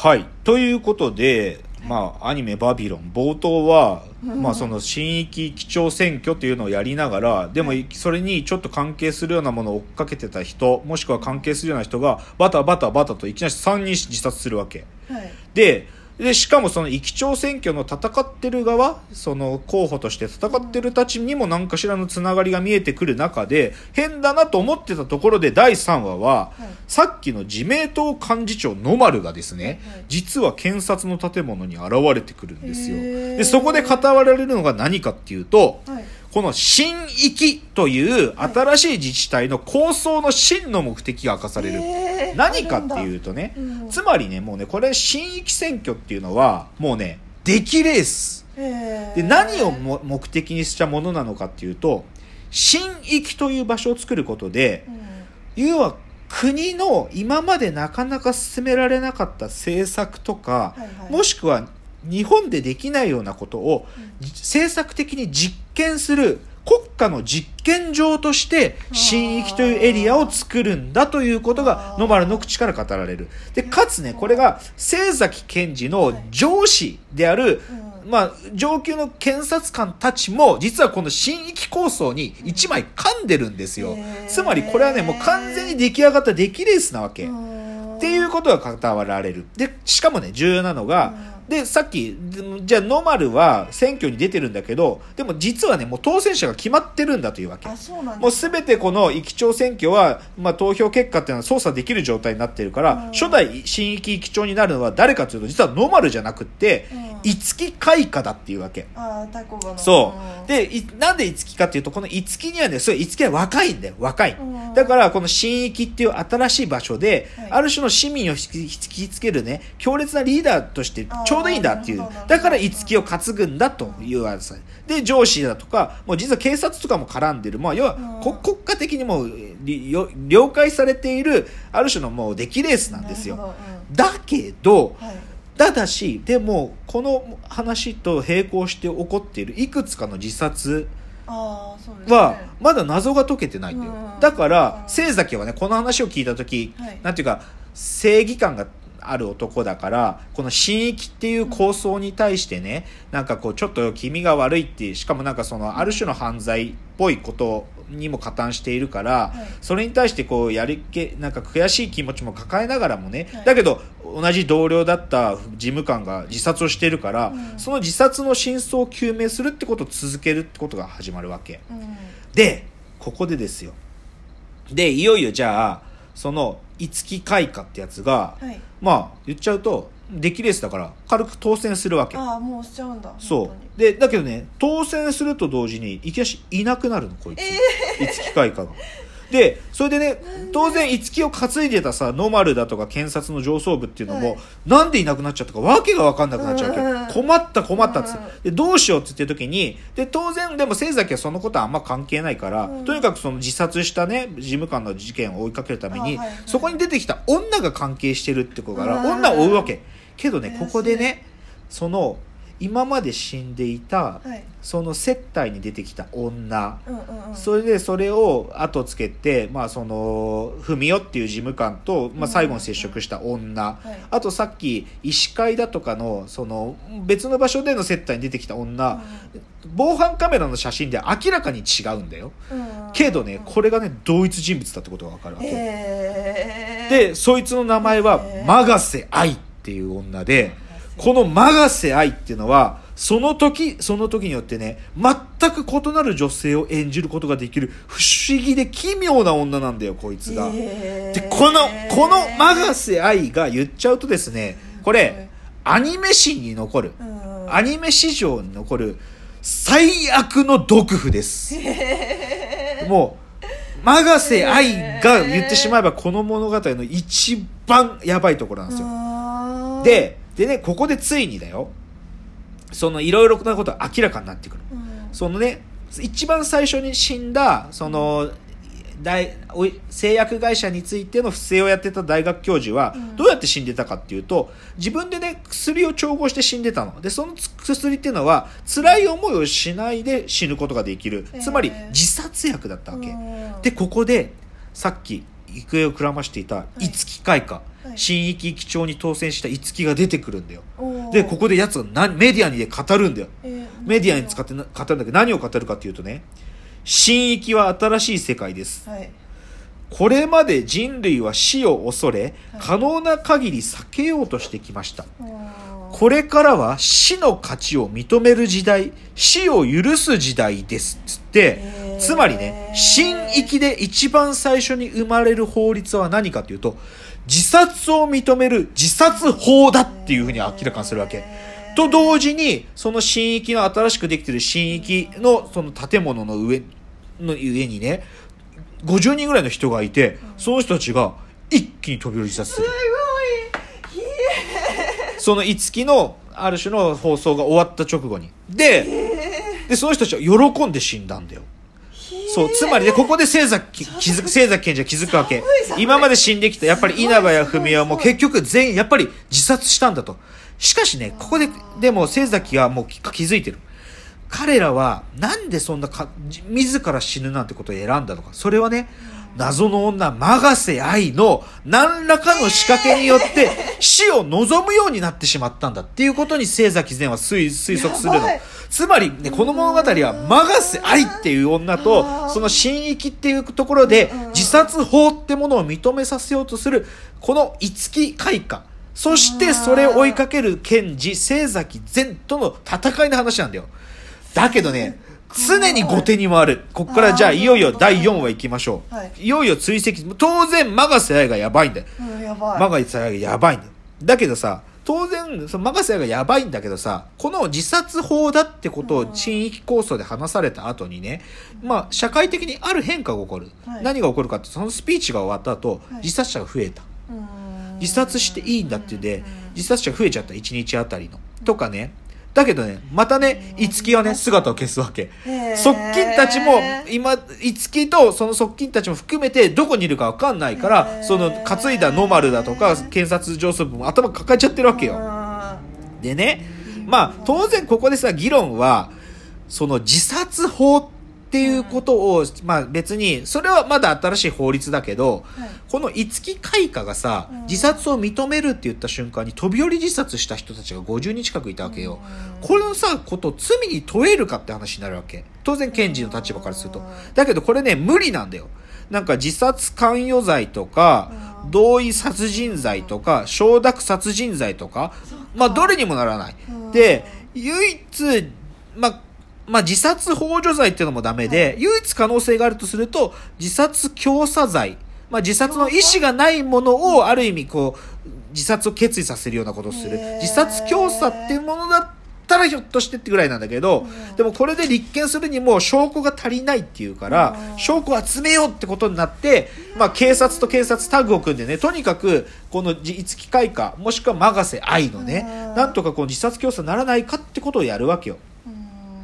はい。ということで、まあ、アニメバビロン、冒頭は、うんまあ、その新域基調選挙っていうのをやりながら、でも、それにちょっと関係するようなものを追っかけてた人、もしくは関係するような人が、バタバタバタといきなり3人自殺するわけ。はいで、で、しかもその域長選挙の戦ってる側、その候補として戦ってるたちにも何かしらのつながりが見えてくる中で、変だなと思ってたところで第3話は、はい。さっきの自明党幹事長野丸がですね、はい実は検察の建物に現れてくるんですよ。で、そこで語られるのが何かっていうと、はいこの新域という新しい自治体の構想の真の目的が明かされる。何かっていうんとね、うんつまりね、もうね、これ新域選挙っていうのは、もうね、出来レース。で、何をも目的にしたものなのかっていうと、新域という場所を作ることで、うん。要は国の今までなかなか進められなかった政策とか、はいはい。もしくは日本でできないようなことをうん。政策的に実験する国家の実験場として新域というエリアを作るんだということが野丸の口から語られる。で、かつね、これが清崎賢治の上司である、うん。まあ、上級の検察官たちも、実はこの新域構想に一枚噛んでるんですよ。つまりこれはね、もう完全に出来上がった出来レースなわけ。うんっていうことが語られる。で、しかもね、重要なのが、で、さっき、でじゃあ、ノマルは選挙に出てるんだけど、でも実はね、もう当選者が決まってるんだというわけ。あそうなんもうですすべてこの域長選挙は、まあ、投票結果っていうのは操作できる状態になってるから、うん初代新域域長になるのは誰かというと、実はノマルじゃなくって、うん五木開花だっていうわけ。あタコがのそう。で、いなんで五木かっていうと、この五木にはね、そう、五木は若いんだよ、若い。うんだから、この新域っていう新しい場所で、はいある種の市民を引き引きつけるね、強烈なリーダーとしてあーちょうどいいんだっていう。だから五木を担ぐんだというわけです。で、上司だとか、もう実は警察とかも絡んでる。まあ、要は、国家的にも了解されている、ある種のもう出来レースなんですよ。なるほだけど、はい。ただし、でも、この話と並行して起こっているいくつかの自殺は、まだ謎が解けてないんだよ。うん。だからう、ん清崎はね、この話を聞いたとき、はい。なんていうか、正義感がある男だから、この新域っていう構想に対してね、なんかこう、ちょっと気味が悪いっていう、しかもなんかその、ある種の犯罪っぽいことにも加担しているから、はいそれに対してこう、やりっけ、なんか悔しい気持ちも抱えながらもね、はいだけど、同じ同僚だった事務官が自殺をしているから、うんその自殺の真相を究明するってことを続けるってことが始まるわけ。うんで、ここでですよ。で、いよいよじゃあ、その、五木開花ってやつが、はいまあ、言っちゃうと、出来レースだから、軽く当選するわけ。ああもうしちゃうんだそう。で、だけどね、当選すると同時に、いきなしいなくなるの、こいつ。五木開花が。で、それでね、当然、五木を担いでたさ、ノマルだとか検察の上層部っていうのも、はい。なんでいなくなっちゃったか、わけがわかんなくなっちゃうわけ。うんよ。困った困ったっつで、どうしようって言ってる時に、で、当然、でも、清崎はそのことはあんま関係ないから、うん。とにかくその自殺したね、事務官の事件を追いかけるために、あはいはい。そこに出てきた女が関係してるってことから、うん。女を追うわけ。けどね、ここでね、その、今まで死んでいた、はい。その接待に出てきた女、うんうんうん。それでそれを後つけて、まあ、その文代っていう事務官と、まあ、最後に接触した女、はい。あとさっき医師会だとかのその別の場所での接待に出てきた女、防犯カメラの写真で明らかに違うんだよ。うんけどねこれがね同一人物だってことが分かるわけ、へー。でそいつの名前はマガセ愛っていう女でこのマガセ愛っていうのはその時その時によってね全く異なる女性を演じることができる不思議で奇妙な女なんだよこいつが。へーでこのこのマガセ愛が言っちゃうとですねこれアニメ史に残るうんアニメ史上に残る最悪の毒婦です。もう、マガセ愛が言ってしまえばこの物語の一番やばいところなんですよ。で、でね、ここでついにだよ、そのいろいろなことが明らかになってくる。うん。そのね、一番最初に死んだ、その、大おい製薬会社についての不正をやってた大学教授はうん。どうやって死んでたかっていうと自分でね薬を調合して死んでたの。でその薬っていうのは辛い思いをしないで死ぬことができる。つまり自殺薬だったわけ。うん。でここでさっき行方をくらましていたい。五木開花、はい新域機長に当選した五木が出てくるんだよ。でここでやつが何メディアにで語るんだよ。えーメディアに使ってな語るんだけど何を語るかっていうとね新域は新しい世界です。はい。これまで人類は死を恐れはい。可能な限り避けようとしてきました。これからは死の価値を認める時代死を許す時代ですつってへー。つまりね新域で一番最初に生まれる法律は何かというと自殺を認める自殺法だっていうふうに明らかにするわけ。と同時にその新域の新しくできてる新域のその建物の上の上にね50人ぐらいの人がいてその人たちが一気に飛び降り自殺する。すごい。ひその五木のある種の放送が終わった直後に。ででその人たちは喜んで死んだんだよそうつまりねここで清崎気づく清崎賢治は気づくわけ。今まで死んできたやっぱり稲葉や文雄も結局全員やっぱり自殺したんだと。しかしねここででも清崎はもう気気づいてる。彼らはなんでそんなかじ自ら死ぬなんてことを選んだのか。それはね謎の女永瀬愛の何らかの仕掛けによって死を望むようになってしまったんだっていうことに清崎善は推推測するの。つまり、ね、この物語は永瀬愛っていう女とその新域っていうところで自殺法ってものを認めさせようとするこの五木開花。そしてそれを追いかける検事清崎善との戦いの話なんだよ。だけどね常に後手に回る。ここからじゃあいよいよ第4話行きましょう、はい。いよいよ追跡。当然永瀬愛がやばいんだよ。うんやばい。永瀬愛がやばいんだよ。だけどさ当然その永瀬愛がやばいんだけどさこの自殺法だってことをうん。新域構想で話された後にね、まあ社会的にある変化が起こる、はい。何が起こるかってそのスピーチが終わった後、はい。自殺者が増えた。うん。自殺していいんだっていうんでうん。自殺者増えちゃった。1日あたりの。とかねだけどねまたね五木はね姿を消すわけ。側近たちも今五木とその側近たちも含めてどこにいるか分かんないからその担いだノマルだとか検察上層部も頭抱えちゃってるわけよ。うんでねまあ当然ここでさ議論はその自殺法っていうことを、まあ別にそれはまだ新しい法律だけど、はい。この五木開花がさうん。自殺を認めるって言った瞬間に飛び降り自殺した人たちが50人近くいたわけよ。うん。これのさことを罪に問えるかって話になるわけ。当然検事の立場からすると。うん。だけどこれね無理なんだよ。なんか自殺関与罪とかうん。同意殺人罪とか承諾殺人罪とかまあどれにもならない。うん。で唯一まあまあ自殺幇助罪っていうのもダメで、唯一可能性があるとすると自殺教唆罪。まあ自殺の意思がないものをある意味こう自殺を決意させるようなことをする。自殺教唆っていうものだったらひょっとしてってぐらいなんだけど、うん。でもこれで立件するにも証拠が足りないっていうから、うん。証拠を集めようってことになって、まあ警察と警察タッグを組んでね、とにかくこの五木開花、もしくは永瀬愛のね、うん。なんとかこう自殺教唆にならないかってことをやるわけよ。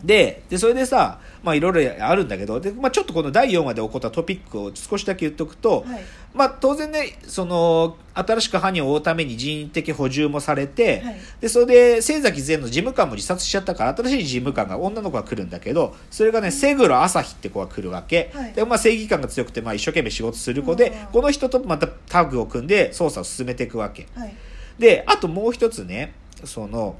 うんで、で、それでさ、まあいろいろあるんだけど、で、まあちょっとこの第4話で起こったトピックを少しだけ言っとくと、はい。まあ当然ね、その、新しく犯人を追うために人員的補充もされて、はい。で、それで、清崎善の事務官も自殺しちゃったから、新しい事務官が、女の子が来るんだけど、それがね、瀬黒朝日って子が来るわけ。はい。で、まあ正義感が強くて、まあ一生懸命仕事する子で、うん。この人とまたタッグを組んで捜査を進めていくわけ。はい。で、あともう一つね、その、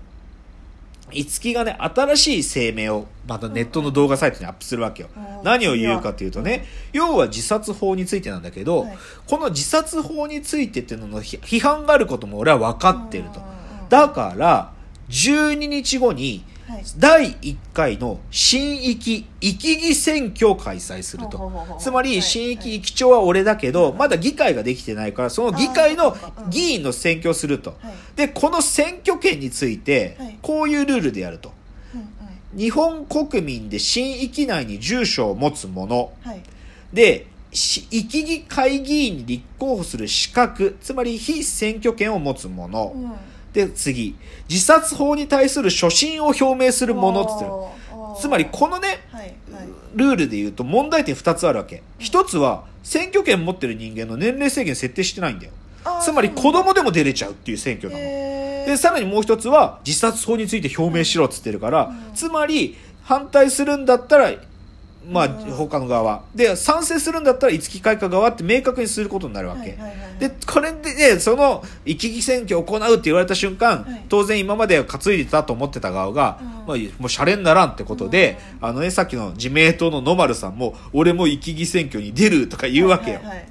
五木がね、新しい声明をまたネットの動画サイトにアップするわけよ。うん何を言うかというとね、要は自殺法についてなんだけど、はいこの自殺法についてっていうののひ批判があることも俺は分かってると。だから、12日後に、はい。第1回の新域域議選挙を開催すると。ほうほうほうほうつまりはい。新域域長は俺だけどまだ議会ができてないからその議会の議員の選挙をすると。はい。でこの選挙権についてはい。こういうルールでやると。日本国民で新域内に住所を持つ者。はい。でし域議会議員に立候補する資格つまり非選挙権を持つ者、うんで次。自殺法に対する初心を表明する者って言ってる。つまりこのねはいはい。ルールで言うと問題点2つあるわけ。1つは選挙権持ってる人間の年齢制限設定してないんだよ。つまり子供でも出れちゃうっていう選挙なの。でさらにもう一つは自殺法について表明しろっつってるから、うん。つまり反対するんだったらまあ、うん他の側は。で、賛成するんだったら、五木開花側って明確にすることになるわけ。で、これでね、その、一木選挙を行うって言われた瞬間、はい当然今まで担いでたと思ってた側が、うんまあ、もうシャレにならんってことで、あのね、さっきの自明党の野丸さんも、俺も一木選挙に出るとか言うわけよ。はいはいはい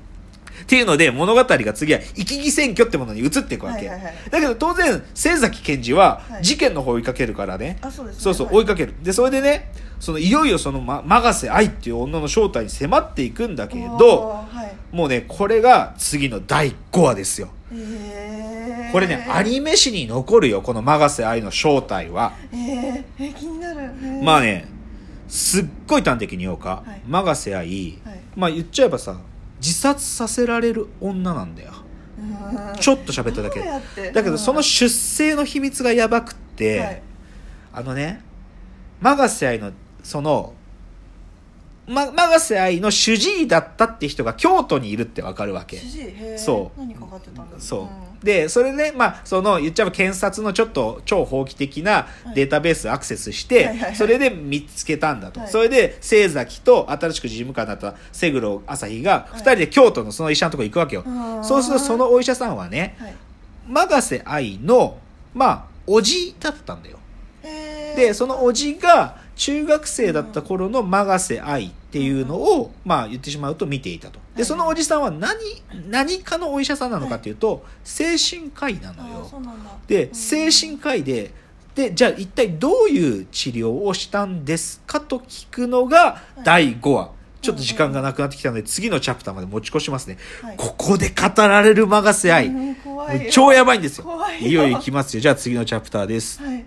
っていうので、物語が次は、一木選挙ってものに移っていくわけ。はいはいはいだけど当然、清崎賢治はは、い事件の方を追いかけるからね。あそうねそうはい追いかける。で、それでね、その、いよいよその、ま、マガセ愛っていう女の正体に迫っていくんだけおど、ーはいもうね、これが次の第5話ですよ。これね、アニメ史に残るよ、このマガセ愛の正体は。え気になるまあね、すっごい端的に言おうか。はいマガセ愛、はいまあ言っちゃえばさ、自殺させられる女なんだよ。うん。ちょっと喋っただけ。だけどその出生の秘密がやばくって、はい。あのねマガセ愛のそのま、マガセ愛の主治医だったって人が京都にいるってわかるわけ。主治医？へー。そう。何かかってたんだ。そう、ん。でそれでまあその言っちゃえば検察のちょっと超法規的なデータベースアクセスして、はいはいはい。それで見つけたんだと、はい。それで清崎と新しく事務官だった瀬黒朝日がい。2人で京都のその医者のとこ行くわけよ、うんそうするとそのお医者さんはね、はい。マガセ愛の、まあ、おじだったんだよ。で、そのおじが中学生だった頃のマガセ愛っていうのを、まあ言ってしまうと見ていたと。で、はいそのおじさんは何、何かのお医者さんなのかっていうと、精神科医なのよで、うん精神科医で、で、じゃあ一体どういう治療をしたんですかと聞くのが第5話。ちょっと時間がなくなってきたので、次のチャプターまで持ち越しますね。はいここで語られるマガセいよ超やばいんですよ。怖いよいよいよ行きますよ。じゃあ次のチャプターです。はい